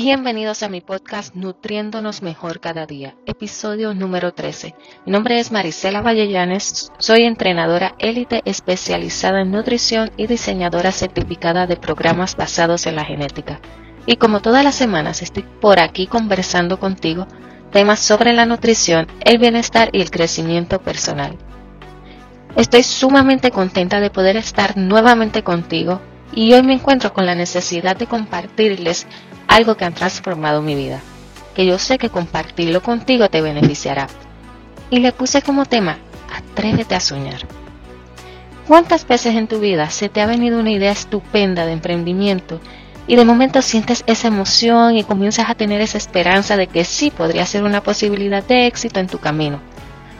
Bienvenidos a mi podcast Nutriéndonos Mejor Cada Día, episodio número 13. Mi nombre es Marisela Vallellanes, soy entrenadora élite especializada en nutrición y diseñadora certificada de programas basados en la genética. Y como todas las semanas estoy por aquí conversando contigo temas sobre la nutrición, el bienestar y el crecimiento personal. Estoy sumamente contenta de poder estar nuevamente contigo y hoy me encuentro con la necesidad de compartirles algo que han transformado mi vida, que yo sé que compartirlo contigo te beneficiará. Y le puse como tema, atrévete a soñar. ¿Cuántas veces en tu vida se te ha venido una idea estupenda de emprendimiento y de momento sientes esa emoción y comienzas a tener esa esperanza de que sí podría ser una posibilidad de éxito en tu camino?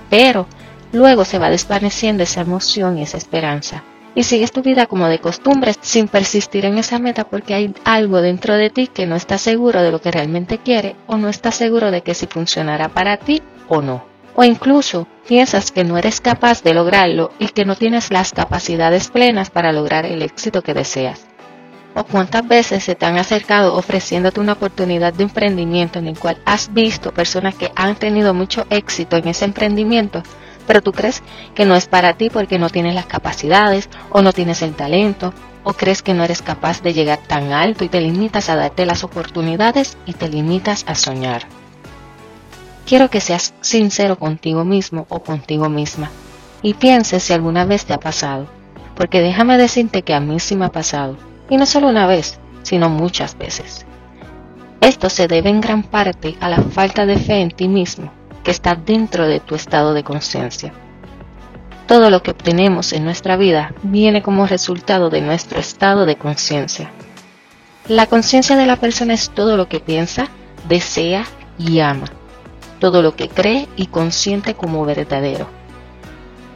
Pero luego se va desvaneciendo esa emoción y esa esperanza y sigues tu vida como de costumbre sin persistir en esa meta porque hay algo dentro de ti que no está seguro de lo que realmente quiere o no está seguro de que si funcionará para ti o no. O incluso piensas que no eres capaz de lograrlo y que no tienes las capacidades plenas para lograr el éxito que deseas. O cuántas veces se te han acercado ofreciéndote una oportunidad de emprendimiento en el cual has visto personas que han tenido mucho éxito en ese emprendimiento pero tú crees que no es para ti porque no tienes las capacidades o no tienes el talento o crees que no eres capaz de llegar tan alto y te limitas a darte las oportunidades y te limitas a soñar. Quiero que seas sincero contigo mismo o contigo misma y pienses si alguna vez te ha pasado, porque déjame decirte que a mí sí me ha pasado, y no solo una vez, sino muchas veces. Esto se debe en gran parte a la falta de fe en ti mismo que está dentro de tu estado de conciencia. Todo lo que obtenemos en nuestra vida viene como resultado de nuestro estado de conciencia. La conciencia de la persona es todo lo que piensa, desea y ama, todo lo que cree y consiente como verdadero.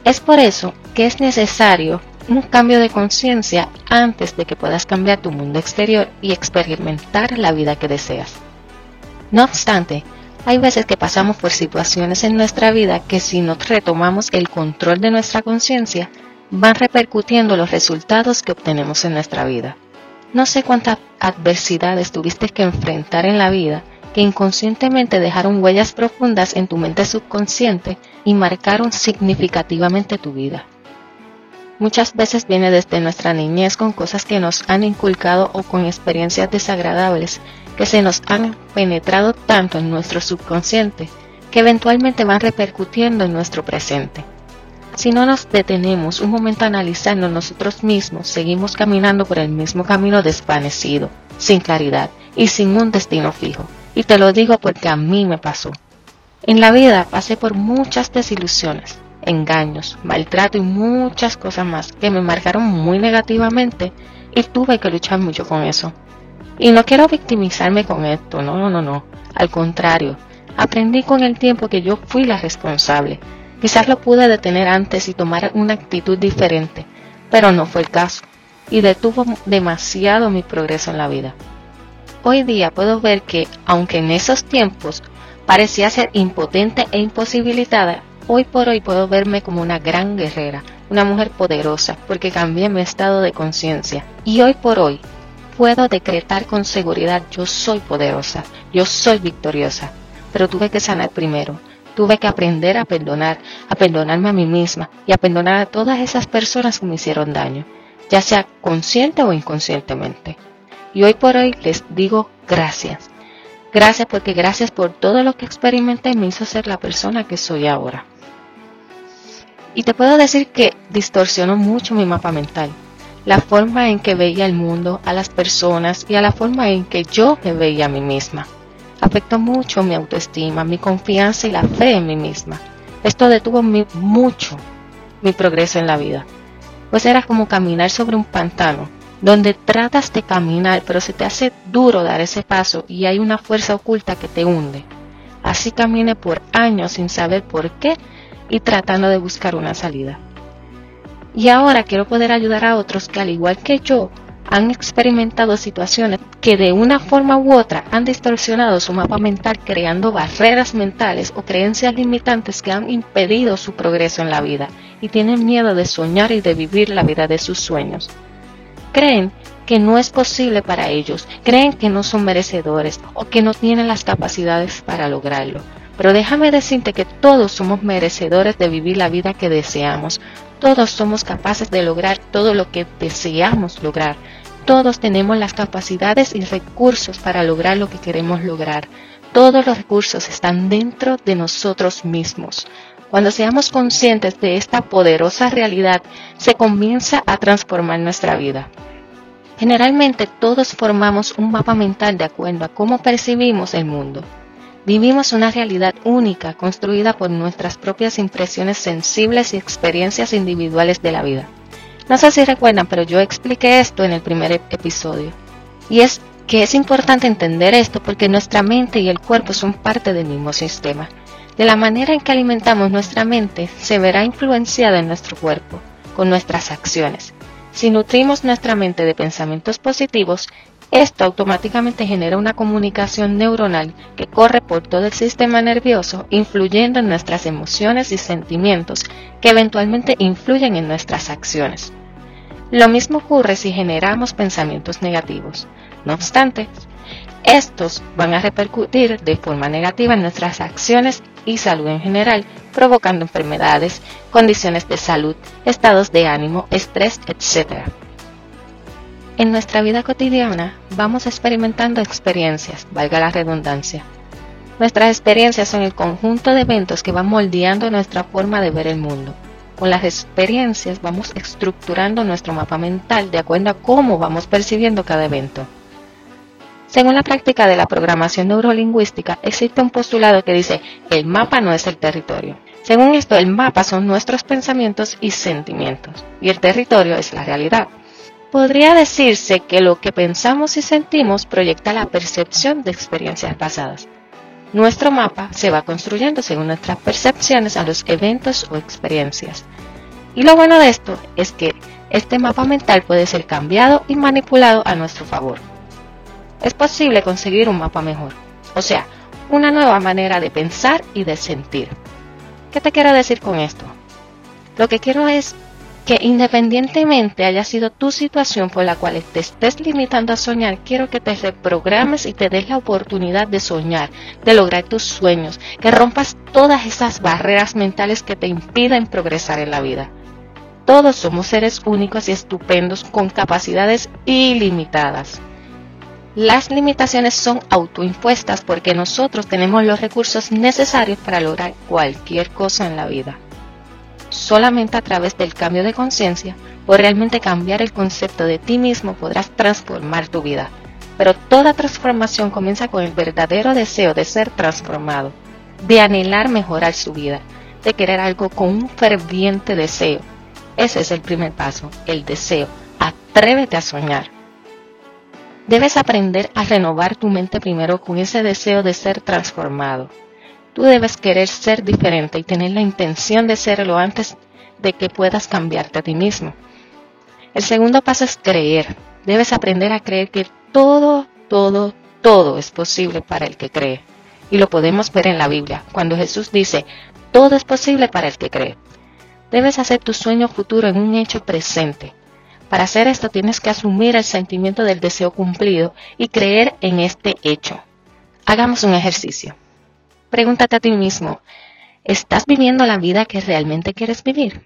Es por eso que es necesario un cambio de conciencia antes de que puedas cambiar tu mundo exterior y experimentar la vida que deseas. No obstante, hay veces que pasamos por situaciones en nuestra vida que si no retomamos el control de nuestra conciencia, van repercutiendo los resultados que obtenemos en nuestra vida. No sé cuántas adversidades tuviste que enfrentar en la vida que inconscientemente dejaron huellas profundas en tu mente subconsciente y marcaron significativamente tu vida. Muchas veces viene desde nuestra niñez con cosas que nos han inculcado o con experiencias desagradables que se nos han penetrado tanto en nuestro subconsciente que eventualmente van repercutiendo en nuestro presente. Si no nos detenemos un momento a analizarnos nosotros mismos, seguimos caminando por el mismo camino desvanecido, sin claridad y sin un destino fijo. Y te lo digo porque a mí me pasó. En la vida pasé por muchas desilusiones, engaños, maltrato y muchas cosas más que me marcaron muy negativamente y tuve que luchar mucho con eso. Y no quiero victimizarme con esto, no, no, no, no. Al contrario, aprendí con el tiempo que yo fui la responsable. Quizás lo pude detener antes y tomar una actitud diferente, pero no fue el caso. Y detuvo demasiado mi progreso en la vida. Hoy día puedo ver que, aunque en esos tiempos parecía ser impotente e imposibilitada, hoy por hoy puedo verme como una gran guerrera, una mujer poderosa, porque cambié mi estado de conciencia. Y hoy por hoy puedo decretar con seguridad, yo soy poderosa, yo soy victoriosa, pero tuve que sanar primero. Tuve que aprender a perdonar, a perdonarme a mí misma y a perdonar a todas esas personas que me hicieron daño, ya sea consciente o inconscientemente. Y hoy por hoy les digo gracias. Gracias porque gracias por todo lo que experimenté me hizo ser la persona que soy ahora. Y te puedo decir que distorsionó mucho mi mapa mental la forma en que veía el mundo, a las personas y a la forma en que yo me veía a mí misma. Afectó mucho mi autoestima, mi confianza y la fe en mí misma. Esto detuvo mucho mi progreso en la vida, pues era como caminar sobre un pantano, donde tratas de caminar, pero se te hace duro dar ese paso y hay una fuerza oculta que te hunde. Así caminé por años sin saber por qué y tratando de buscar una salida. Y ahora quiero poder ayudar a otros que al igual que yo han experimentado situaciones que de una forma u otra han distorsionado su mapa mental creando barreras mentales o creencias limitantes que han impedido su progreso en la vida y tienen miedo de soñar y de vivir la vida de sus sueños. Creen que no es posible para ellos, creen que no son merecedores o que no tienen las capacidades para lograrlo. Pero déjame decirte que todos somos merecedores de vivir la vida que deseamos. Todos somos capaces de lograr todo lo que deseamos lograr. Todos tenemos las capacidades y recursos para lograr lo que queremos lograr. Todos los recursos están dentro de nosotros mismos. Cuando seamos conscientes de esta poderosa realidad, se comienza a transformar nuestra vida. Generalmente todos formamos un mapa mental de acuerdo a cómo percibimos el mundo. Vivimos una realidad única construida por nuestras propias impresiones sensibles y experiencias individuales de la vida. No sé si recuerdan, pero yo expliqué esto en el primer episodio. Y es que es importante entender esto porque nuestra mente y el cuerpo son parte del mismo sistema. De la manera en que alimentamos nuestra mente se verá influenciada en nuestro cuerpo, con nuestras acciones. Si nutrimos nuestra mente de pensamientos positivos, esto automáticamente genera una comunicación neuronal que corre por todo el sistema nervioso, influyendo en nuestras emociones y sentimientos, que eventualmente influyen en nuestras acciones. Lo mismo ocurre si generamos pensamientos negativos. No obstante, estos van a repercutir de forma negativa en nuestras acciones y salud en general, provocando enfermedades, condiciones de salud, estados de ánimo, estrés, etc. En nuestra vida cotidiana vamos experimentando experiencias, valga la redundancia. Nuestras experiencias son el conjunto de eventos que van moldeando nuestra forma de ver el mundo. Con las experiencias vamos estructurando nuestro mapa mental de acuerdo a cómo vamos percibiendo cada evento. Según la práctica de la programación neurolingüística, existe un postulado que dice, el mapa no es el territorio. Según esto, el mapa son nuestros pensamientos y sentimientos, y el territorio es la realidad. Podría decirse que lo que pensamos y sentimos proyecta la percepción de experiencias pasadas. Nuestro mapa se va construyendo según nuestras percepciones a los eventos o experiencias. Y lo bueno de esto es que este mapa mental puede ser cambiado y manipulado a nuestro favor es posible conseguir un mapa mejor. O sea, una nueva manera de pensar y de sentir. ¿Qué te quiero decir con esto? Lo que quiero es que independientemente haya sido tu situación por la cual te estés limitando a soñar, quiero que te reprogrames y te des la oportunidad de soñar, de lograr tus sueños, que rompas todas esas barreras mentales que te impiden progresar en la vida. Todos somos seres únicos y estupendos con capacidades ilimitadas. Las limitaciones son autoimpuestas porque nosotros tenemos los recursos necesarios para lograr cualquier cosa en la vida. Solamente a través del cambio de conciencia o realmente cambiar el concepto de ti mismo podrás transformar tu vida. Pero toda transformación comienza con el verdadero deseo de ser transformado, de anhelar mejorar su vida, de querer algo con un ferviente deseo. Ese es el primer paso, el deseo. Atrévete a soñar. Debes aprender a renovar tu mente primero con ese deseo de ser transformado. Tú debes querer ser diferente y tener la intención de serlo antes de que puedas cambiarte a ti mismo. El segundo paso es creer. Debes aprender a creer que todo, todo, todo es posible para el que cree. Y lo podemos ver en la Biblia, cuando Jesús dice, todo es posible para el que cree. Debes hacer tu sueño futuro en un hecho presente. Para hacer esto tienes que asumir el sentimiento del deseo cumplido y creer en este hecho. Hagamos un ejercicio. Pregúntate a ti mismo, ¿estás viviendo la vida que realmente quieres vivir?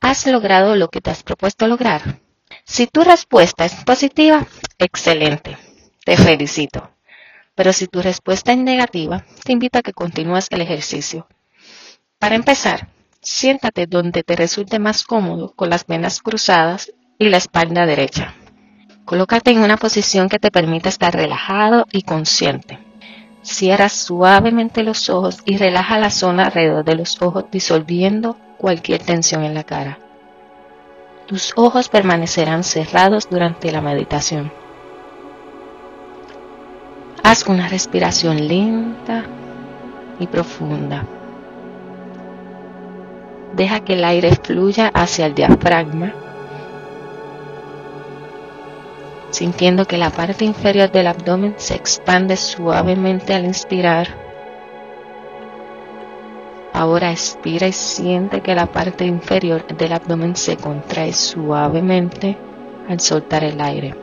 ¿Has logrado lo que te has propuesto lograr? Si tu respuesta es positiva, excelente, te felicito. Pero si tu respuesta es negativa, te invito a que continúes el ejercicio. Para empezar, Siéntate donde te resulte más cómodo con las venas cruzadas y la espalda derecha. Colócate en una posición que te permita estar relajado y consciente. Cierra suavemente los ojos y relaja la zona alrededor de los ojos disolviendo cualquier tensión en la cara. Tus ojos permanecerán cerrados durante la meditación. Haz una respiración lenta y profunda. Deja que el aire fluya hacia el diafragma, sintiendo que la parte inferior del abdomen se expande suavemente al inspirar. Ahora expira y siente que la parte inferior del abdomen se contrae suavemente al soltar el aire.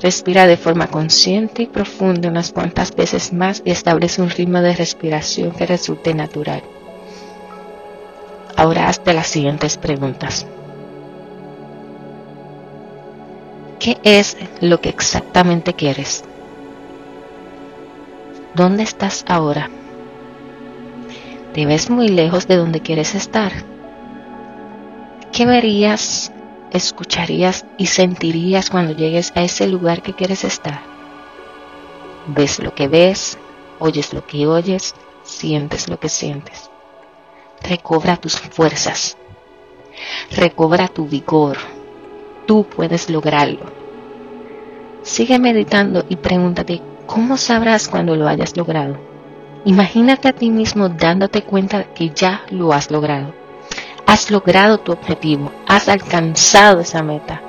Respira de forma consciente y profunda unas cuantas veces más y establece un ritmo de respiración que resulte natural. Ahora hazte las siguientes preguntas. ¿Qué es lo que exactamente quieres? ¿Dónde estás ahora? ¿Te ves muy lejos de donde quieres estar? ¿Qué verías escucharías y sentirías cuando llegues a ese lugar que quieres estar? Ves lo que ves, oyes lo que oyes, sientes lo que sientes. Recobra tus fuerzas, recobra tu vigor. Tú puedes lograrlo. Sigue meditando y pregúntate, ¿cómo sabrás cuando lo hayas logrado? Imagínate a ti mismo dándote cuenta que ya lo has logrado. Has logrado tu objetivo, has alcanzado esa meta.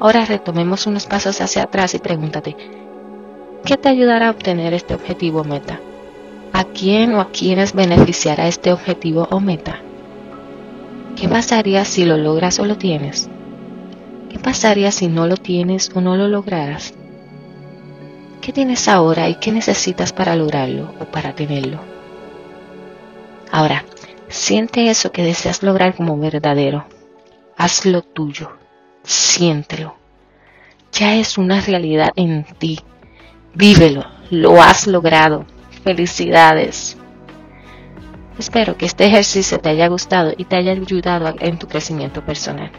Ahora retomemos unos pasos hacia atrás y pregúntate, ¿qué te ayudará a obtener este objetivo o meta? ¿A quién o a quiénes beneficiará este objetivo o meta? ¿Qué pasaría si lo logras o lo tienes? ¿Qué pasaría si no lo tienes o no lo lograras? ¿Qué tienes ahora y qué necesitas para lograrlo o para tenerlo? Ahora, Siente eso que deseas lograr como verdadero. Hazlo tuyo. Siéntelo. Ya es una realidad en ti. Vívelo. Lo has logrado. Felicidades. Espero que este ejercicio te haya gustado y te haya ayudado en tu crecimiento personal.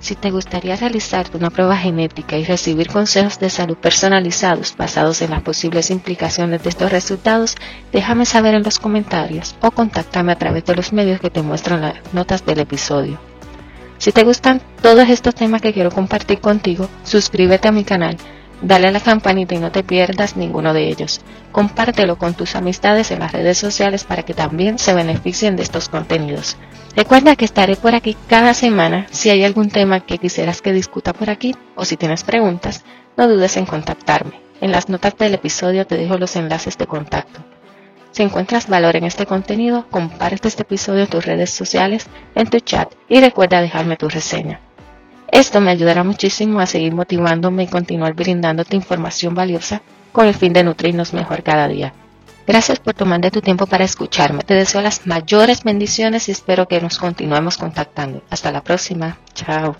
Si te gustaría realizar una prueba genética y recibir consejos de salud personalizados basados en las posibles implicaciones de estos resultados, déjame saber en los comentarios o contáctame a través de los medios que te muestran las notas del episodio. Si te gustan todos estos temas que quiero compartir contigo, suscríbete a mi canal, dale a la campanita y no te pierdas ninguno de ellos. Compártelo con tus amistades en las redes sociales para que también se beneficien de estos contenidos. Recuerda que estaré por aquí cada semana. Si hay algún tema que quisieras que discuta por aquí o si tienes preguntas, no dudes en contactarme. En las notas del episodio te dejo los enlaces de contacto. Si encuentras valor en este contenido, comparte este episodio en tus redes sociales, en tu chat y recuerda dejarme tu reseña. Esto me ayudará muchísimo a seguir motivándome y continuar brindándote información valiosa con el fin de nutrirnos mejor cada día. Gracias por tomar tu tiempo para escucharme. Te deseo las mayores bendiciones y espero que nos continuemos contactando. Hasta la próxima. Chao.